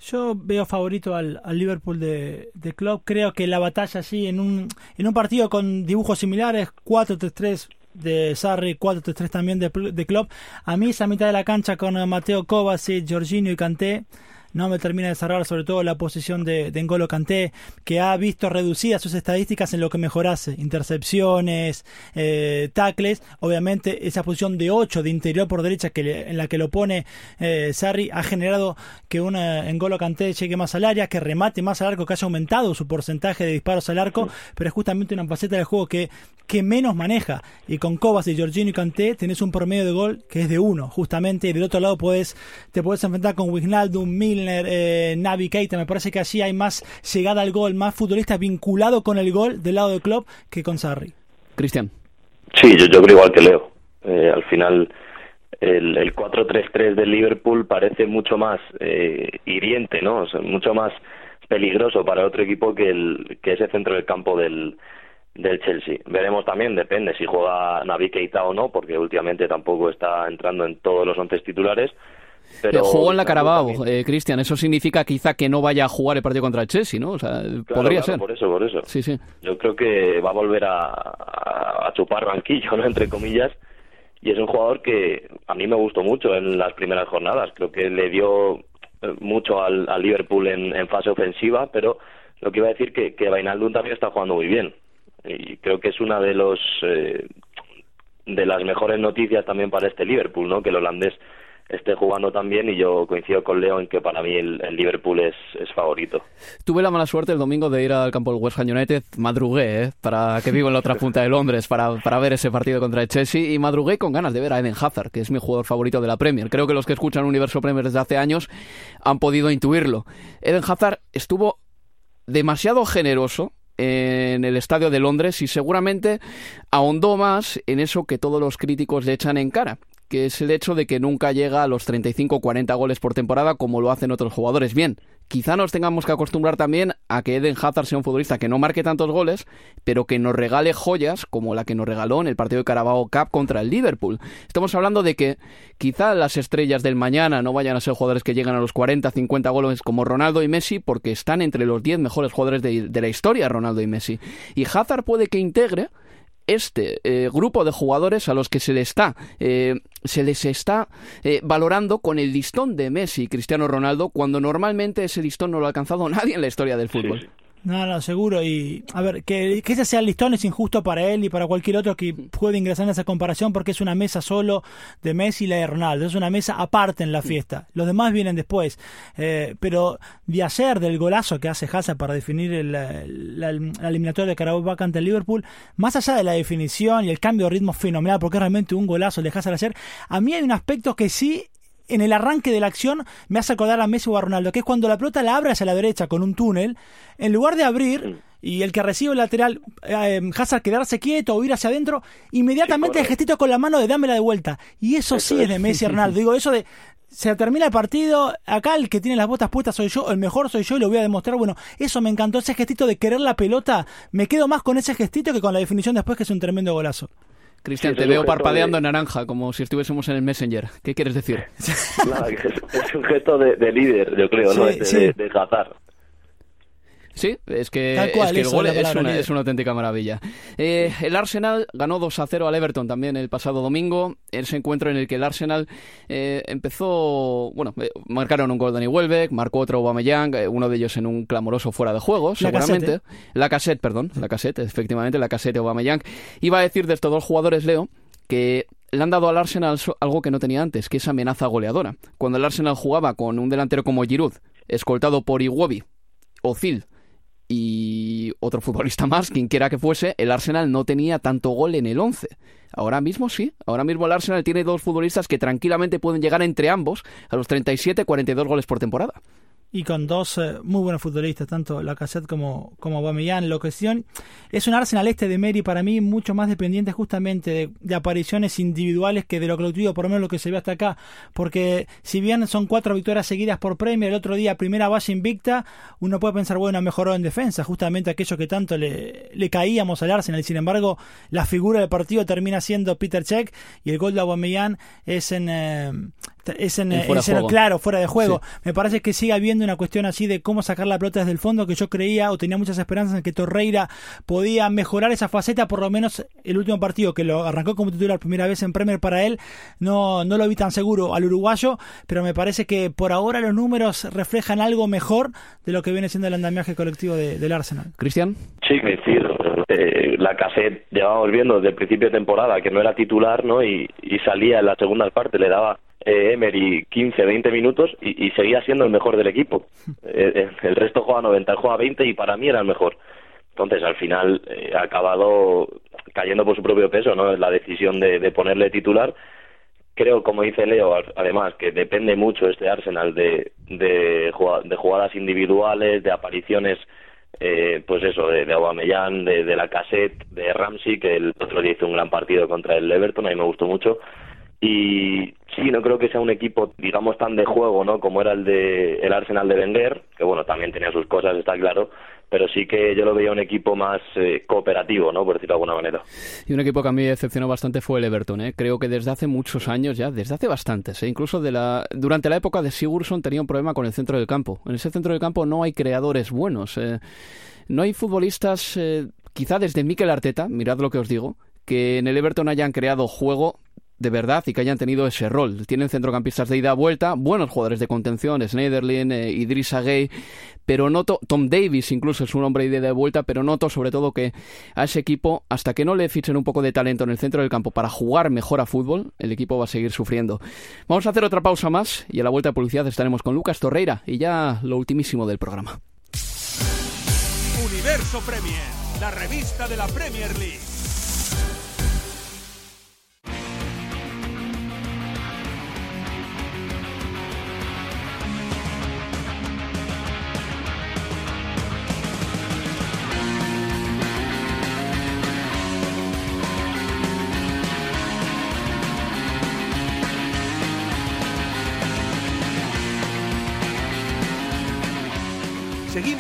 Yo veo favorito al, Liverpool de, de, Club. Creo que la batalla así en un, en un partido con dibujos similares, 4-3-3 de Sarri, 4-3-3 también de, de Klopp. A mí esa mitad de la cancha con Mateo Kovacic, Jorginho y Kanté no me termina de cerrar sobre todo la posición de, de N'Golo Kanté, que ha visto reducidas sus estadísticas en lo que mejorase, intercepciones, eh, tackles, obviamente esa posición de 8 de interior por derecha que en la que lo pone eh, Sarri ha generado que una N'Golo Kanté llegue más al área, que remate más al arco, que haya aumentado su porcentaje de disparos al arco, pero es justamente una faceta del juego que, que menos maneja, y con Cobas y Jorginho y Kanté tenés un promedio de gol que es de 1, justamente, y del otro lado puedes, te puedes enfrentar con Wijnaldum, Milner, eh, Navi Keita. Me parece que así hay más llegada al gol, más futbolista vinculado con el gol del lado del club que con Sarri. Cristian. Sí, yo, yo creo igual que Leo. Eh, al final, el, el 4-3-3 del Liverpool parece mucho más eh, hiriente, ¿no? mucho más peligroso para otro equipo que, el, que ese centro del campo del, del Chelsea. Veremos también, depende si juega Navi Keita o no, porque últimamente tampoco está entrando en todos los once titulares. Pero jugó en la Carabao, eh, Cristian. Eso significa quizá que no vaya a jugar el partido contra el Chelsea, ¿no? O sea, podría ser. Por eso, por eso. Sí, sí. Yo creo que va a volver a, a, chupar banquillo, ¿no? Entre comillas. Y es un jugador que a mí me gustó mucho en las primeras jornadas. Creo que le dio eh, mucho al, Liverpool en, fase ofensiva, pero lo que iba a decir que, que Vainaldum también está jugando muy bien. Y creo que es una de los eh, de las mejores noticias también para este Liverpool, ¿no? Que el holandés esté jugando también y yo coincido con Leo en que para mí el, Liverpool es, favorito. Tuve la mala suerte el domingo de ir al campo del West Ham United, madrugué, ¿eh? para que vivo en la otra punta de Londres, para, para ver ese partido contra el Chelsea y madrugué con ganas de ver a Eden Hazard, que es mi jugador favorito de la Premier. Creo que los que escuchan Universo Premier desde hace años han podido intuirlo. Eden Hazard estuvo demasiado generoso en el estadio de Londres y seguramente ahondó más en eso que todos los críticos le echan en cara, que es el hecho de que nunca llega a los 35 40 goles por temporada como lo hacen otros jugadores. Bien, quizá nos tengamos que acostumbrar también a que Eden Hazard sea un futbolista que no marque tantos goles, pero que nos regale joyas como la que nos regaló en el partido de Carabao Cup contra el Liverpool. Estamos hablando de que quizá las estrellas del mañana no vayan a ser jugadores que llegan a los 40, 50 goles como Ronaldo y Messi, porque están entre los 10 mejores jugadores de, de la historia, Ronaldo y Messi. Y Hazard puede que integre este eh, grupo de jugadores a los que se les está eh, se les está eh, valorando con el listón de Messi y Cristiano Ronaldo cuando normalmente ese listón no lo ha alcanzado *laughs* nadie en la historia del fútbol. No, no, seguro. Y a ver, que, que ese sea el listón es injusto para él y para cualquier otro que pueda ingresar en esa comparación porque es una mesa solo de Messi y la de Ronaldo. Es una mesa aparte en la fiesta. Los demás vienen después. Eh, pero de hacer del golazo que hace Hazard para definir el, la, eliminatoria de Carabao ante el Liverpool, más allá de la definición y el cambio de ritmo fenomenal, porque es realmente un golazo de Hazard hacer, a mí hay un aspecto que sí en el arranque de la acción me hace acordar a Messi o a Ronaldo, que es cuando la pelota la abre hacia la derecha con un túnel, en lugar de abrir y el que recibe el lateral eh, Hazard quedarse quieto o ir hacia adentro, inmediatamente el gestito con la mano de dámela de vuelta. Y eso, sí es de Messi y Ronaldo. Digo, eso de se termina el partido, acá el que tiene las botas puestas soy yo, el mejor soy yo y lo voy a demostrar. Bueno, eso me encantó, ese gestito de querer la pelota, me quedo más con ese gestito que con la definición después que es un tremendo golazo. Cristian, te veo parpadeando en naranja, como si estuviésemos en el Messenger. ¿Qué quieres decir? *laughs* Nada, es, un gesto de, líder, yo creo, ¿no? De, de, de Sí, es que, el gol es, una, auténtica maravilla. Eh, el Arsenal ganó 2 a 0 al Everton también el pasado domingo. Ese encuentro en el que el Arsenal eh, empezó. Bueno, eh, marcaron un gol Danny Welbeck, marcó otro Aubameyang, uno de ellos en un clamoroso fuera de juego, seguramente. La cassette, perdón, la cassette, efectivamente, la cassette Aubameyang. Iba a decir de estos dos jugadores, Leo, que le han dado al Arsenal algo que no tenía antes, que es amenaza goleadora. Cuando el Arsenal jugaba con un delantero como Giroud, escoltado por Iwobi, Ozil y otro futbolista más, quien quiera que fuese, el Arsenal no tenía tanto gol en el 11. Ahora mismo sí, ahora mismo el Arsenal tiene dos futbolistas que tranquilamente pueden llegar entre ambos a los 37-42 goles por temporada y con dos eh, muy buenos futbolistas, tanto Lacazette como, como Aubameyang. Lo cuestión es un Arsenal este de Mary para mí mucho más dependiente justamente de, apariciones individuales que de lo colectivo, por lo menos lo que se ve hasta acá, porque si bien son cuatro victorias seguidas por Premier, el otro día primera base invicta, uno puede pensar, bueno, mejoró en defensa, justamente aquello que tanto le, le caíamos al Arsenal, sin embargo, la figura del partido termina siendo Peter Check y el gol de Aubameyang es en, eh, es en, claro, fuera de juego. Me parece que sigue habiendo una cuestión así de cómo sacar la pelota desde el fondo, que yo creía o tenía muchas esperanzas en que Torreira podía mejorar esa faceta, por lo menos el último partido que lo arrancó como titular primera vez en Premier para él, no, no lo vi tan seguro al uruguayo, pero me parece que por ahora los números reflejan algo mejor de lo que viene siendo el andamiaje colectivo del Arsenal. Cristian. Sí, decir, eh, la cassette llevaba volviendo desde el principio de temporada, que no era titular, ¿no? Y, y salía en la segunda parte, le daba eh, Emery 15, 20 minutos y, seguía siendo el mejor del equipo. *laughs* Eh, eh, el resto juega 90, él juega 20 y para mí era el mejor. Entonces, al final eh, ha acabado cayendo por su propio peso, ¿no? La decisión de, ponerle titular. Creo, como dice Leo, además, que depende mucho este Arsenal de, de, jugadas individuales, de apariciones, pues eso, de, de Aubameyang, de, de la cassette, de Ramsey, que el otro día hizo un gran partido contra el Everton, a mí me gustó mucho y sí, no creo que sea un equipo, digamos, tan de juego, ¿no? Como era el de el Arsenal de Wenger, que bueno, también tenía sus cosas, está claro, pero sí que yo lo veía un equipo más eh, cooperativo, ¿no? Por decirlo de alguna manera. Y un equipo que a mí decepcionó bastante fue el Everton, ¿eh? Creo que desde hace muchos años ya, desde hace bastantes, ¿eh? incluso de la, durante la época de Sigurdsson tenía un problema con el centro del campo. En ese centro del campo no hay creadores buenos, eh, no hay futbolistas, eh, quizá desde Mikel Arteta, mirad lo que os digo, que en el Everton hayan creado juego de verdad y que hayan tenido ese rol. Tienen centrocampistas de ida a vuelta, buenos jugadores de contención, Schneiderlin, eh, Idrissa Gay, pero noto, Tom Davis incluso es un hombre de vuelta, pero noto sobre todo que a ese equipo, hasta que no le fichen un poco de talento en el centro del campo para jugar mejor a fútbol, el equipo va a seguir sufriendo. Vamos a hacer otra pausa más y a la vuelta de publicidad estaremos con Lucas Torreira y ya lo ultimísimo del programa. Universo Premier, la revista de la Premier League.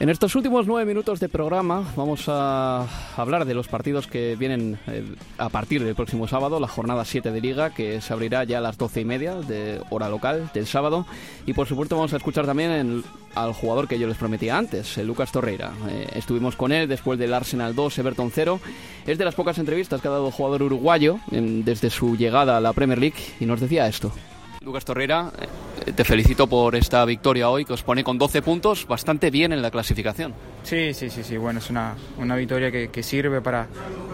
En estos últimos nueve minutos de programa vamos a hablar de los partidos que vienen eh, a partir del próximo sábado, la jornada 7 de Liga, que se abrirá ya a las doce y media de hora local del sábado. Y por supuesto vamos a escuchar también al jugador que yo les prometía antes, Lucas Torreira. Eh, estuvimos con él después del Arsenal 2, Everton 0. Es de las pocas entrevistas que ha dado el jugador uruguayo desde su llegada a la Premier League y nos decía esto. Lucas Torreira, eh, te felicito por esta victoria hoy que os pone con 12 puntos bastante bien en la clasificación. Sí, sí, sí, sí. bueno, es una, una victoria que, que, sirve para,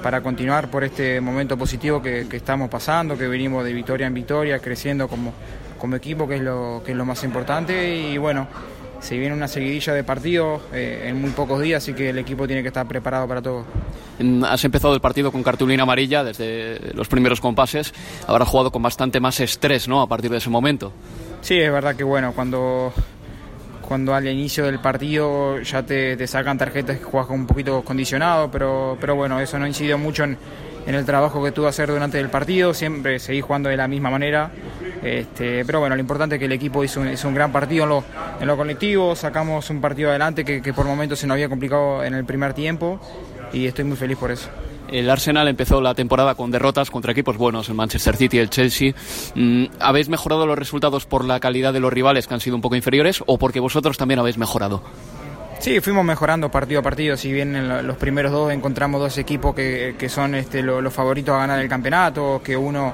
para continuar por este momento positivo que, que, estamos pasando, que venimos de victoria en victoria, creciendo como, como equipo, que es, lo, que es lo más importante y bueno, se viene una seguidilla de partidos eh, en muy pocos días, así que el equipo tiene que estar preparado para todo. Has empezado el partido con cartulina amarilla desde los primeros compases, habrás jugado con bastante más estrés, ¿no? A partir de ese momento. Sí, es verdad que bueno, cuando cuando al inicio del partido ya te, te sacan tarjetas que juegas un poquito condicionado, pero, pero bueno, eso no incidió mucho en, en el trabajo que tuve que hacer durante el partido, siempre seguí jugando de la misma manera. Este, pero bueno, lo importante es que el equipo hizo un, gran partido en lo, en lo, colectivo, sacamos un partido adelante que, que por momentos se nos había complicado en el primer tiempo y estoy muy feliz por eso. El Arsenal empezó la temporada con derrotas contra equipos buenos, el Manchester City y el Chelsea. Mm, ¿Habéis mejorado los resultados por la calidad de los rivales que han sido un poco inferiores o porque vosotros también habéis mejorado? Sí, fuimos mejorando partido a partido. Si bien en los primeros dos encontramos dos equipos que, que son este, los, favoritos a ganar el campeonato, que uno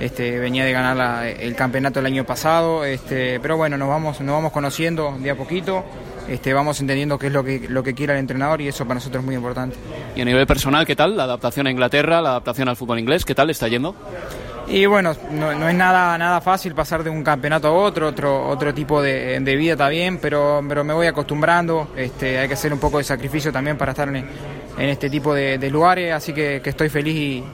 este, venía de ganar el campeonato el año pasado, este, pero bueno, nos vamos, nos vamos conociendo de a poquito, este, vamos entendiendo qué es lo que, lo que quiere el entrenador y eso para nosotros es muy importante. Y a nivel personal, ¿qué tal? La adaptación a Inglaterra, la adaptación al fútbol inglés, ¿qué tal está yendo? Y bueno, no, no, es nada, nada fácil pasar de un campeonato a otro, otro, otro tipo de, de vida también, pero, pero me voy acostumbrando, este, hay que hacer un poco de sacrificio también para estar en, en este tipo de, de lugares, así que, que estoy feliz y,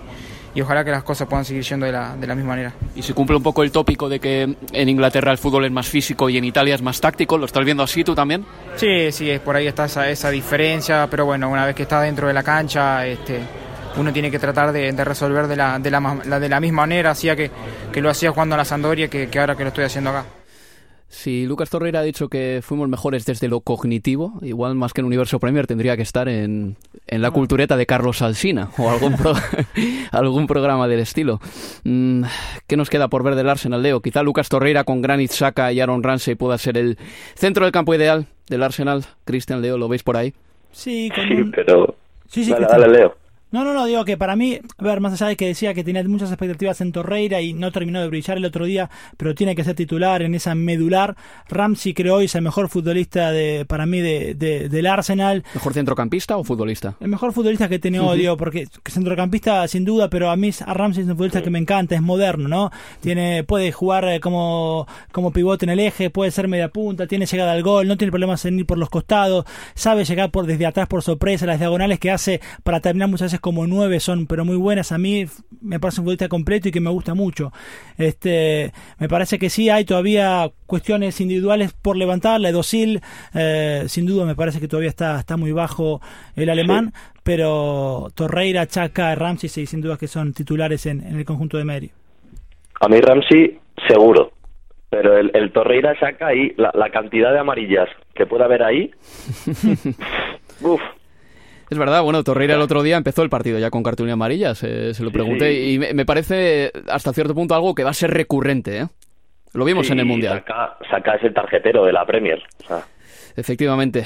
y ojalá que las cosas puedan seguir siendo de la, de la misma manera. Y se cumple un poco el tópico de que en Inglaterra el fútbol es más físico y en Italia es más táctico, ¿lo estás viendo así tú también? Sí, sí, es por ahí está esa, esa diferencia, pero bueno, una vez que está dentro de la cancha, este, uno tiene que tratar de, de resolver de la, de, la, de la misma manera, hacía que, que lo hacía jugando a la Sandoria que, que ahora que lo estoy haciendo acá. Si Lucas Torreira ha dicho que fuimos mejores desde lo cognitivo, igual más que en Universo Premier tendría que estar en, en la cultureta de Carlos Alsina o algún, pro, *laughs* algún programa del estilo. Mm, ¿Qué nos queda por ver del Arsenal, Leo? Quizá Lucas Torreira con Granit Saka y Aaron Ramsey pueda ser el centro del campo ideal del Arsenal. Cristian, Leo, ¿lo veis por ahí? Sí, con sí pero... Sí, sí, dale, dale, Leo. No, no, no, digo que para mí, a ver, más allá de que decía que tenía muchas expectativas en Torreira y no terminó de brillar el otro día, pero tiene que ser titular en esa medular. Ramsey creo hoy es el mejor futbolista de, para mí de, de, del Arsenal. ¿Mejor centrocampista o futbolista? El mejor futbolista que he tenido, uh -huh. digo, porque centrocampista sin duda, pero a mí a Ramsey es un futbolista que me encanta, es moderno, ¿no? Tiene, puede jugar como, como pivote en el eje, puede ser media punta, tiene llegada al gol, no tiene problemas en ir por los costados, sabe llegar por desde atrás por sorpresa, las diagonales que hace para terminar muchas veces como nueve son pero muy buenas. A mí me parece un futbolista completo y que me gusta mucho. Este me parece que sí hay todavía cuestiones individuales por levantar. La Edosil eh, sin duda me parece que todavía está está muy bajo el alemán sí. pero Torreira Chaca Ramsey sí, sin duda que son titulares en, en el conjunto de Meri. A mí Ramsey seguro pero el, el Torreira Chaca ahí la, la cantidad de amarillas que puede haber ahí *laughs* Uf, es verdad, bueno, Torreira el otro día empezó el partido ya con cartulina amarilla, se, se lo pregunté, sí, sí. y me, me, parece hasta cierto punto algo que va a ser recurrente, ¿eh? Lo vimos sí, en el Mundial. Saca, saca ese tarjetero de la Premier. O sea. Efectivamente.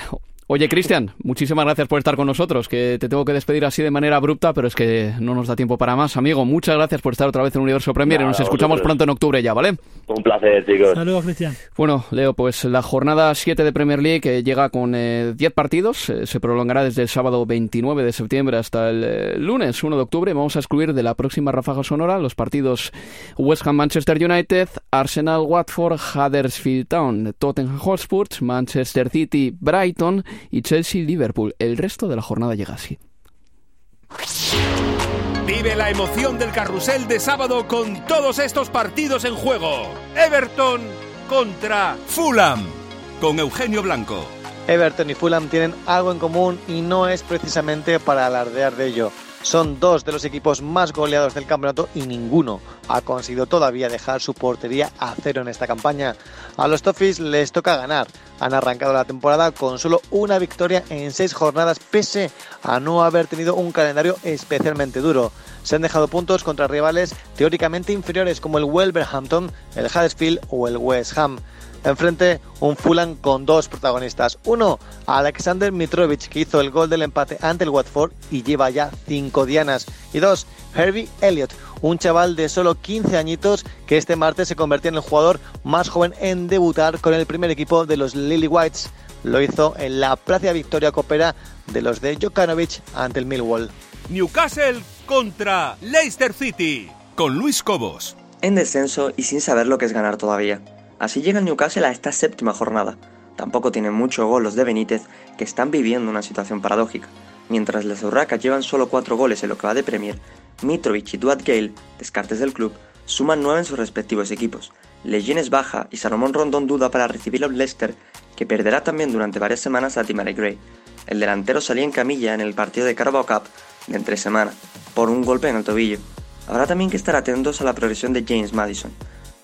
Oye, Cristian, muchísimas gracias por estar con nosotros, que te tengo que despedir así de manera abrupta, pero es que no nos da tiempo para más. Amigo, muchas gracias por estar otra vez en Universo Premier y nos escuchamos pronto en octubre ya, ¿vale? Un placer, chicos. Saludos, Cristian. Bueno, Leo, pues la jornada 7 de Premier League eh, llega con 10 eh, partidos, eh, se prolongará desde el sábado 29 de septiembre hasta el lunes 1 de octubre. Vamos a excluir de la próxima ráfaga sonora los partidos West Ham-Manchester United, Arsenal-Watford, Huddersfield Town, Tottenham Hotspur, Manchester City-Brighton y Chelsea-Liverpool. El resto de la jornada llega así. Vive la emoción del carrusel de sábado con todos estos partidos en juego. Everton contra Fulham con Eugenio Blanco. Everton y Fulham tienen algo en común y no es precisamente para alardear de ello. Son dos de los equipos más goleados del campeonato y ninguno ha conseguido todavía dejar su portería a cero en esta campaña. A los Toffees les toca ganar. Han arrancado la temporada con solo una victoria en seis jornadas pese a no haber tenido un calendario especialmente duro. Se han dejado puntos contra rivales teóricamente inferiores como el Wolverhampton, el Huddersfield o el West Ham. Enfrente, un Fulham con dos protagonistas. Uno, Alexander Mitrovic, que hizo el gol del empate ante el Watford y lleva ya cinco dianas. Y dos, Herbie Elliott, un chaval de solo 15 añitos que este martes se convirtió en el jugador más joven en debutar con el primer equipo de los Lily Whites. Lo hizo en la plaza victoria copera de los de Jokanovic ante el Millwall. Newcastle contra Leicester City con Luis Cobos. En descenso y sin saber lo que es ganar todavía. Así llega el Newcastle a esta séptima jornada. Tampoco tienen mucho gol los de Benítez, que están viviendo una situación paradójica. Mientras las Urracas llevan solo 4 goles en lo que va de Premier, Mitrovic y Duat Gale, descartes del club, suman 9 en sus respectivos equipos. Legines baja y Salomón Rondón duda para recibir al Leicester, que perderá también durante varias semanas a Timare Gray. El delantero salía en camilla en el partido de Carabao Cup de entre semana, por un golpe en el tobillo. Habrá también que estar atentos a la progresión de James Madison.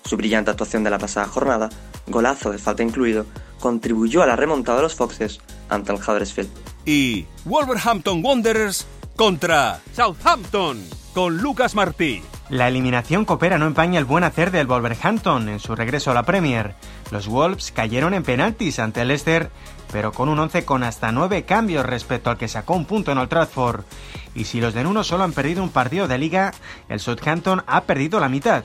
Su brillante actuación de la pasada jornada, golazo de falta incluido, contribuyó a la remontada de los Foxes ante el Huddersfield. Y Wolverhampton Wanderers contra Southampton con Lucas Martí. La eliminación coopera no empaña el buen hacer del Wolverhampton en su regreso a la Premier. Los Wolves cayeron en penaltis ante el Leicester, pero con un 11 con hasta 9 cambios respecto al que sacó un punto en Old Trafford. Y si los de Nuno solo han perdido un partido de liga, el Southampton ha perdido la mitad.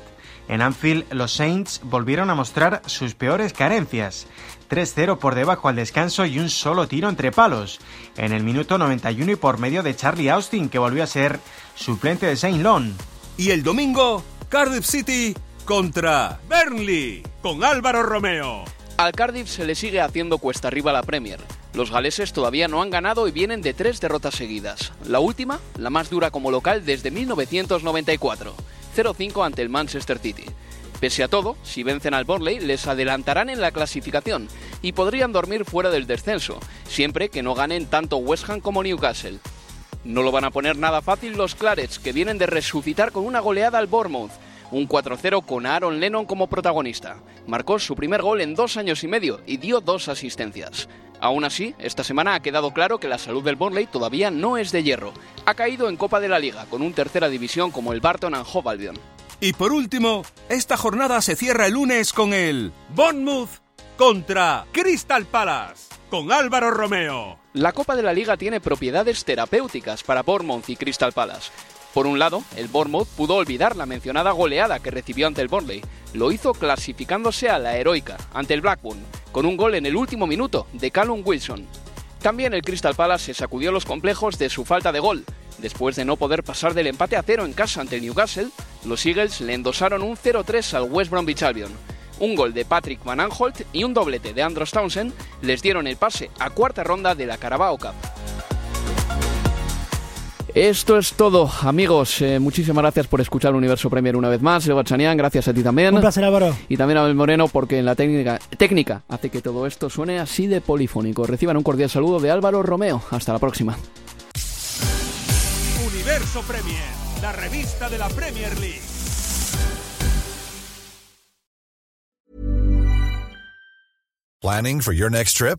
En Anfield, los Saints volvieron a mostrar sus peores carencias. 3-0 por debajo al descanso y un solo tiro entre palos. En el minuto 91 y por medio de Charlie Austin, que volvió a ser suplente de Saint Lon. Y el domingo, Cardiff City contra Burnley, con Álvaro Romeo. Al Cardiff se le sigue haciendo cuesta arriba la Premier. Los galeses todavía no han ganado y vienen de tres derrotas seguidas. La última, la más dura como local desde 1994. 0-5 ante el Manchester City. Pese a todo, si vencen al Burnley, les adelantarán en la clasificación y podrían dormir fuera del descenso, siempre que no ganen tanto West Ham como Newcastle. No lo van a poner nada fácil los Clarets, que vienen de resucitar con una goleada al Bournemouth, un 4-0 con Aaron Lennon como protagonista. Marcó su primer gol en dos años y medio y dio dos asistencias. Aún así, esta semana ha quedado claro que la salud del Burnley todavía no es de hierro. Ha caído en Copa de la Liga con un tercera división como el Barton and Hove Albion. Y por último, esta jornada se cierra el lunes con el Bournemouth contra Crystal Palace con Álvaro Romeo. La Copa de la Liga tiene propiedades terapéuticas para Bournemouth y Crystal Palace. Por un lado, el Bournemouth pudo olvidar la mencionada goleada que recibió ante el Burnley. Lo hizo clasificándose a la heroica ante el Blackburn, con un gol en el último minuto de Callum Wilson. También el Crystal Palace se sacudió los complejos de su falta de gol. Después de no poder pasar del empate a cero en casa ante el Newcastle, los Eagles le endosaron un 0-3 al West Bromwich Albion. Un gol de Patrick Van Aanholt y un doblete de Andros Townsend les dieron el pase a cuarta ronda de la Carabao Cup. Esto es todo, amigos. Eh, muchísimas gracias por escuchar Universo Premier una vez más. Leo Chanián, gracias a ti también. Un placer, Álvaro. Y también a Abel Moreno, porque en la técnica, técnica hace que todo esto suene así de polifónico. Reciban un cordial saludo de Álvaro Romeo. Hasta la próxima. Universo Premier, la revista de la Premier League. Planning for your next trip?